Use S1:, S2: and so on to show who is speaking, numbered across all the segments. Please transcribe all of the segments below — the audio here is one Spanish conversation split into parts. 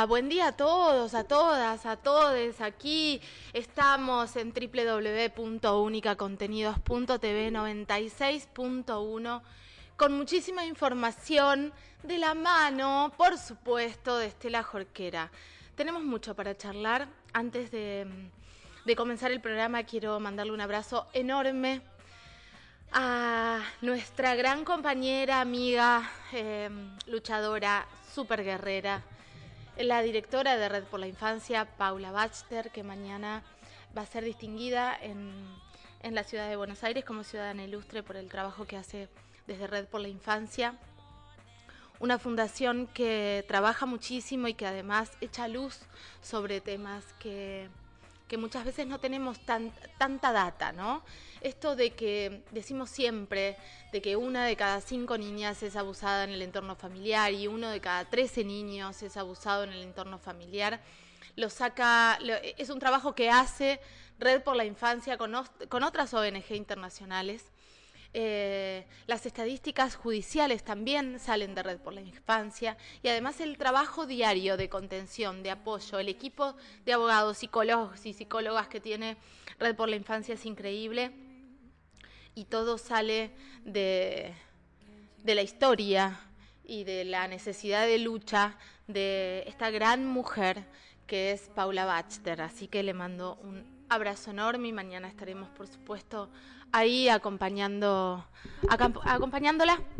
S1: día, buen día a todos, a todas, a todes. Aquí estamos en www.unicacontenidos.tv 96.1 con muchísima información de la mano, por supuesto, de Estela Jorquera. Tenemos mucho para charlar. Antes de, comenzar el programa quiero mandarle un abrazo enorme a nuestra gran compañera, amiga, eh, luchadora, super guerrera, la directora de Red por la Infancia, Paula Bachter, que mañana va a ser distinguida en, en la ciudad de Buenos Aires como ciudadana ilustre por el trabajo que hace desde Red por la Infancia. Una fundación que trabaja muchísimo y que además echa luz sobre temas que, que muchas veces no tenemos tanta data, ¿no? Esto de que decimos siempre de que una de cada cinco niñas es abusada en el entorno familiar y uno de cada trece niños es abusado en el entorno familiar, lo saca, es un trabajo que hace Red por la Infancia con, con otras ONG internacionales eh, las estadísticas judiciales también salen de Red por la Infancia y además el trabajo diario de contención, de apoyo, el equipo de abogados, psicólogos y psicólogas que tiene Red por la Infancia es increíble y todo sale de, de la historia y de la necesidad de lucha de esta gran mujer que es Paula Bachter. Así que le mando un abrazo enorme y mañana estaremos, por supuesto, ahí acompañándola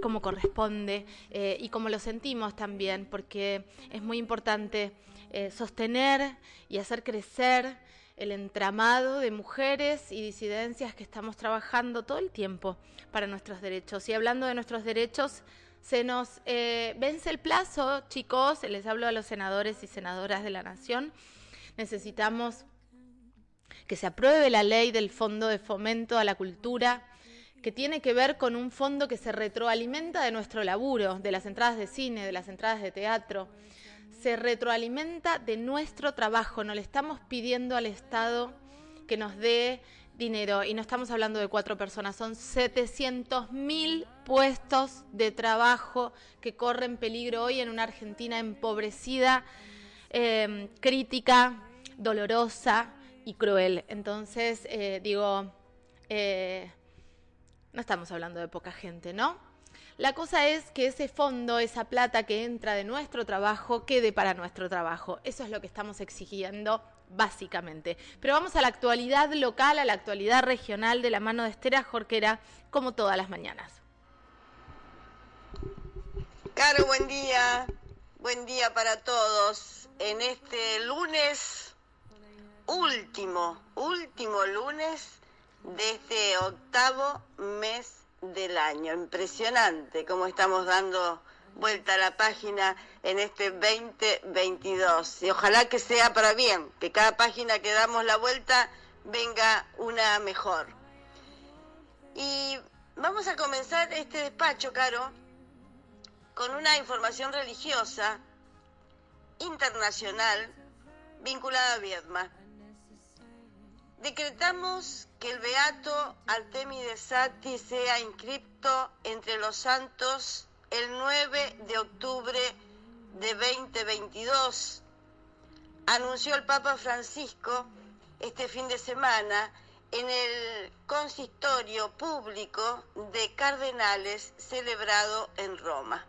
S1: como corresponde eh, y como lo sentimos también, porque es muy importante eh, sostener y hacer crecer el entramado de mujeres y disidencias que estamos trabajando todo el tiempo para nuestros derechos. Y hablando de nuestros derechos, se nos eh, vence el plazo, chicos, les hablo a los senadores y senadoras de la Nación. Necesitamos que se apruebe la ley del Fondo de Fomento a la Cultura, que tiene que ver con un fondo que se retroalimenta de nuestro laburo, de las entradas de cine, de las entradas de teatro. Se retroalimenta de nuestro trabajo. No le estamos pidiendo al Estado que nos dé dinero y no estamos hablando de cuatro personas, son 700 mil puestos de trabajo que corren peligro hoy en una Argentina empobrecida, eh, crítica, dolorosa, y cruel. Entonces, eh, digo, eh, no estamos hablando de poca gente, ¿no? La cosa es que ese fondo, esa plata que entra de nuestro trabajo, quede para nuestro trabajo. Eso es lo que estamos exigiendo básicamente. Pero vamos a la actualidad local, a la actualidad regional de la mano de Estera Jorquera, como todas las mañanas.
S2: Caro, buen día. Buen día para todos. En este lunes último, último lunes de este octavo mes del año. Impresionante cómo estamos dando vuelta a la página en este 2022. Y ojalá que sea para bien, que cada página que damos la vuelta venga una mejor. Y vamos a comenzar este despacho, Caro, con una información religiosa internacional vinculada a Viedma decretamos que el beato Artemides Sati sea inscripto entre los santos el 9 de octubre de 2022. Anunció el Papa Francisco este fin de semana en el consistorio público de cardenales celebrado en Roma.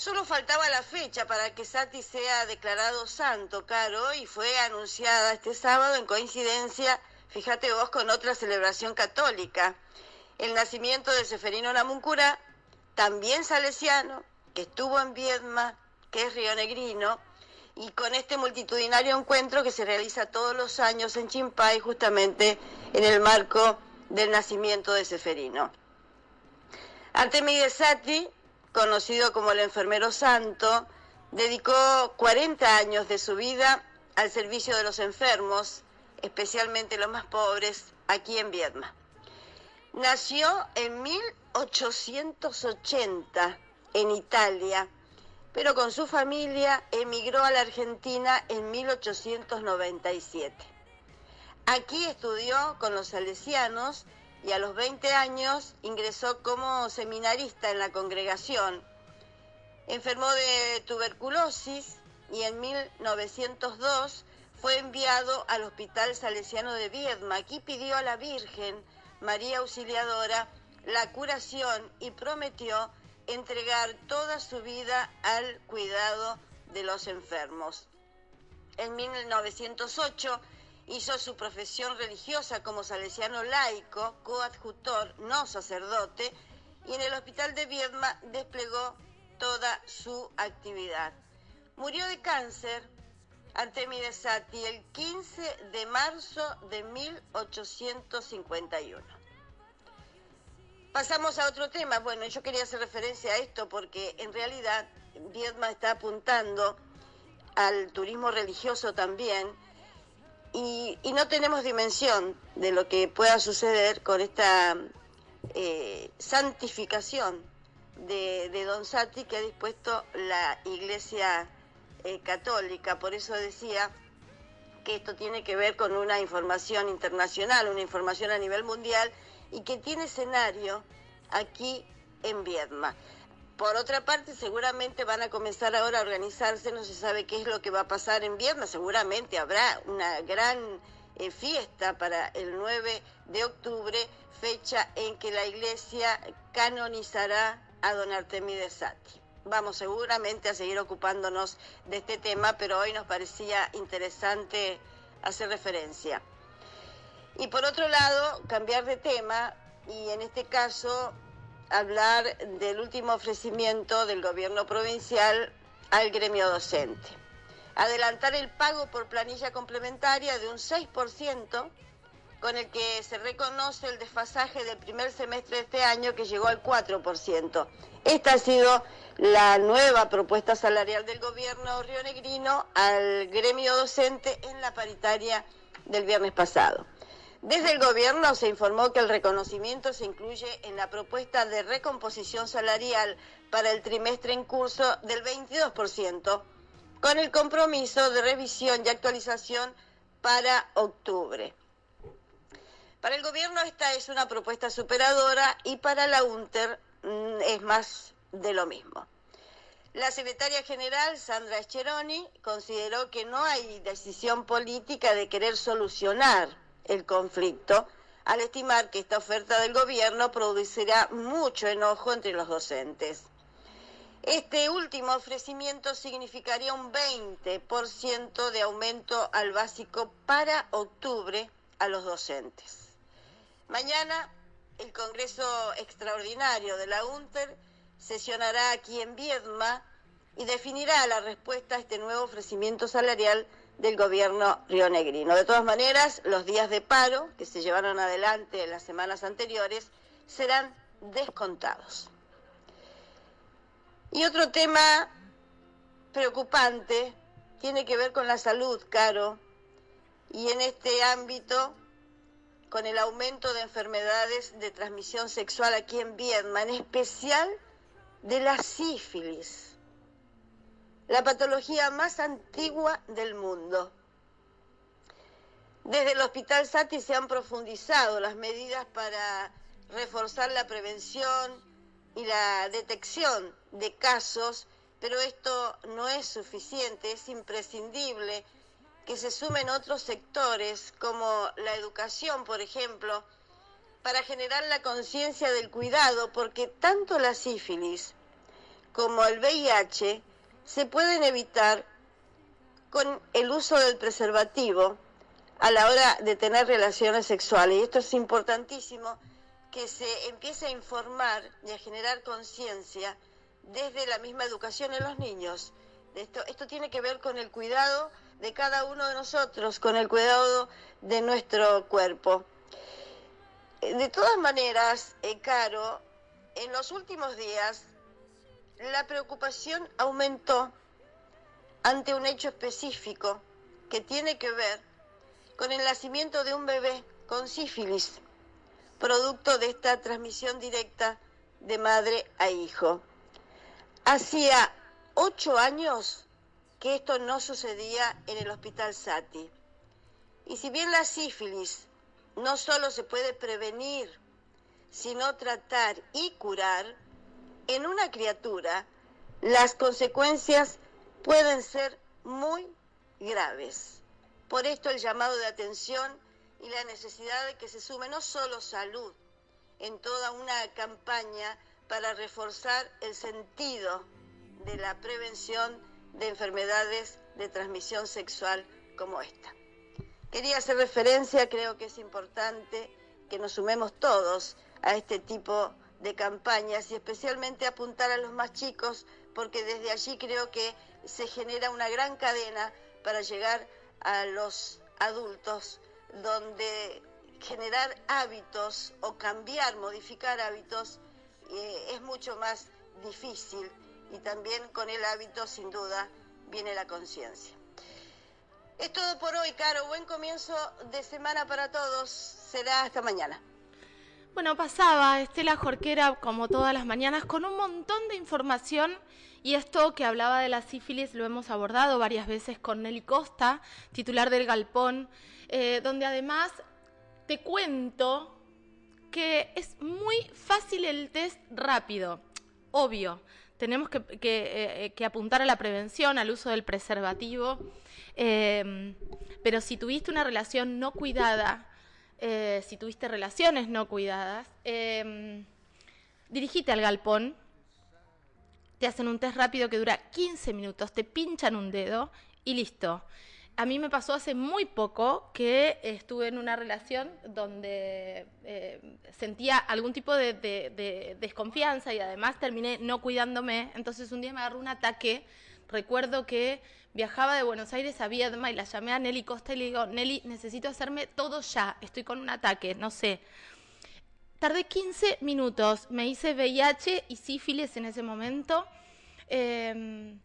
S2: Solo faltaba la fecha para que Sati sea declarado santo, Caro, y fue anunciada este sábado en coincidencia, fíjate vos, con otra celebración católica. El nacimiento de Seferino Namuncura, también salesiano, que estuvo en Viedma, que es rionegrino, y con este multitudinario encuentro que se realiza todos los años en Chimpay, justamente en el marco del nacimiento de Seferino. Sati conocido como el enfermero santo, dedicó 40 años de su vida al servicio de los enfermos, especialmente los más pobres, aquí en Viedma. Nació en 1880 en Italia, pero con su familia emigró a la Argentina en 1897. Aquí estudió con los salesianos y a los 20 años ingresó como seminarista en la congregación. Enfermó de tuberculosis, y en 1902 fue enviado al Hospital Salesiano de Viedma. Aquí pidió a la Virgen María Auxiliadora la curación y prometió entregar toda su vida al cuidado de los enfermos. En 1908 hizo su profesión religiosa como salesiano laico, coadjutor, no sacerdote, y en el hospital de Viedma desplegó toda su actividad. Murió de cáncer Artemides Sati el 15 de marzo de 1851. Pasamos a otro tema. Bueno, yo quería hacer referencia a esto porque en realidad Viedma está apuntando al turismo religioso también y, no tenemos dimensión de lo que pueda suceder con esta eh, santificación de, de Don Sati que ha dispuesto la Iglesia eh, católica, por eso decía que esto tiene que ver con una información internacional, una información a nivel mundial y que tiene escenario aquí en Viedma. Por otra parte, seguramente van a comenzar ahora a organizarse, no se sabe qué es lo que va a pasar en Viedma, seguramente habrá una gran eh, fiesta para el 9 de octubre, fecha en que la iglesia canonizará a don Artemides Sati vamos seguramente a seguir ocupándonos de este tema, pero hoy nos parecía interesante hacer referencia. Y por otro lado, cambiar de tema y en este caso hablar del último ofrecimiento del gobierno provincial al gremio docente. Adelantar el pago por planilla complementaria de un 6% con el que se reconoce el desfasaje del primer semestre de este año que llegó al 4%. Esta ha sido la nueva propuesta salarial del gobierno rionegrino al gremio docente en la paritaria del viernes pasado. Desde el gobierno se informó que el reconocimiento se incluye en la propuesta de recomposición salarial para el trimestre en curso del 22%, con el compromiso de revisión y actualización para octubre. Para el gobierno esta es una propuesta superadora y para la UNTER mm, es más de lo mismo. La secretaria general, Sandra Escheroni, consideró que no hay decisión política de querer solucionar el conflicto, al estimar que esta oferta del gobierno producirá mucho enojo entre los docentes. Este último ofrecimiento significaría un 20% de aumento al básico para octubre a los docentes. Mañana el Congreso Extraordinario de la UNTER sesionará aquí en Viedma y definirá la respuesta a este nuevo ofrecimiento salarial del gobierno rionegrino. De todas maneras, los días de paro que se llevaron adelante en las semanas anteriores serán descontados. Y otro tema preocupante tiene que ver con la salud, Caro, y en este ámbito con el aumento de enfermedades de transmisión sexual aquí en Vietnam, en especial de la sífilis, la patología más antigua del mundo. Desde el Hospital Sati se han profundizado las medidas para reforzar la prevención y la detección de casos, pero esto no es suficiente, es imprescindible que se sumen otros sectores como la educación, por ejemplo, para generar la conciencia del cuidado, porque tanto la sífilis como el VIH se pueden evitar con el uso del preservativo a la hora de tener relaciones sexuales. Y esto es importantísimo que se empiece a informar y a generar conciencia desde la misma educación en los niños. Esto, esto tiene que ver con el cuidado de cada uno de nosotros, con el cuidado de nuestro cuerpo. De todas maneras, eh, Caro, en los últimos días la preocupación aumentó ante un hecho específico que tiene que ver con el nacimiento de un bebé con sífilis, producto de esta transmisión directa de madre a hijo. Hacía ocho años que esto no sucedía en el hospital Sati. Y si bien la sífilis no solo se puede prevenir, sino tratar y curar, en una criatura las consecuencias pueden ser muy graves. Por esto el llamado de atención y la necesidad de que se sume no solo salud en toda una campaña para reforzar el sentido de la prevención de enfermedades de transmisión sexual como esta. Quería hacer referencia, creo que es importante que nos sumemos todos a este tipo de campañas y especialmente apuntar a los más chicos porque desde allí creo que se genera una gran cadena para llegar a los adultos donde generar hábitos o cambiar, modificar hábitos eh, es mucho más difícil y también con el hábito sin duda viene la conciencia. Es todo por hoy, Caro. Buen comienzo de semana para todos. Será hasta mañana.
S1: Bueno, pasaba Estela Jorquera como todas las mañanas con un montón de información y esto que hablaba de la sífilis lo hemos abordado varias veces con Nelly Costa, titular del Galpón, eh, donde además te cuento que es muy fácil el test rápido, obvio. Tenemos que, eh, apuntar a la prevención, al uso del preservativo, eh, pero si tuviste una relación no cuidada, eh, si tuviste relaciones no cuidadas, eh, al galpón, te hacen un test rápido que dura 15 minutos, te pinchan un dedo y listo. A mí me pasó hace muy poco que estuve en una relación donde eh, sentía algún tipo de, de, desconfianza y además terminé no cuidándome. Entonces un día me agarró un ataque. Recuerdo que viajaba de Buenos Aires a Viedma y la llamé a Nelly Costa y le digo, Nelly, necesito hacerme todo ya, estoy con un ataque, no sé. Tardé 15 minutos, me hice VIH y sífilis en ese momento. Em,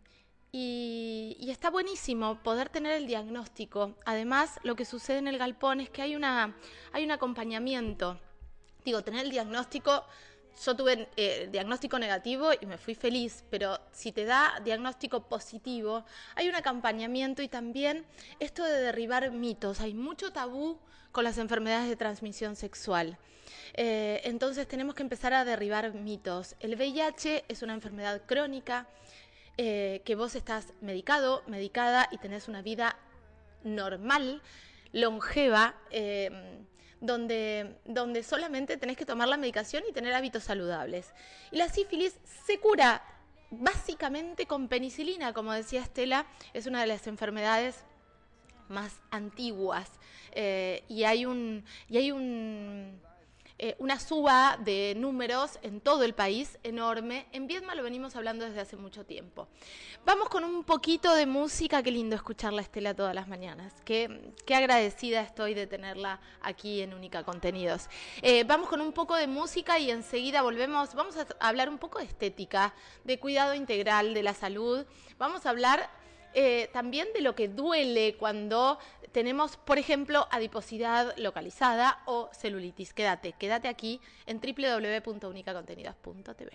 S1: y, y, está buenísimo poder tener el diagnóstico. Además, lo que sucede en el galpón es que hay, una, hay un acompañamiento. Digo, tener el diagnóstico yo tuve eh, diagnóstico negativo y me fui feliz, pero si te da diagnóstico positivo, hay un acompañamiento y también esto de derribar mitos. Hay mucho tabú con las enfermedades de transmisión sexual. Eh, entonces tenemos que empezar a derribar mitos. El VIH es una enfermedad crónica eh, que vos estás medicado, medicada y tenés una vida normal, longeva donde, donde solamente tenés que tomar la medicación y tener hábitos saludables. Y la sífilis se cura básicamente con penicilina, como decía Estela, es una de las enfermedades más antiguas eh, y hay un y hay un eh, una suba de números en todo el país enorme. En Viedma lo venimos hablando desde hace mucho tiempo. Vamos con un poquito de música, qué lindo escucharla Estela todas las mañanas. Qué, qué agradecida estoy de tenerla aquí en Única Contenidos. Eh, vamos con un poco de música y enseguida volvemos. Vamos a hablar un poco de estética, de cuidado integral de la salud. Vamos a hablar eh, también de lo que duele cuando tenemos, por ejemplo, adiposidad localizada o celulitis. Quédate, quédate aquí en www.unicacontenidos.tv.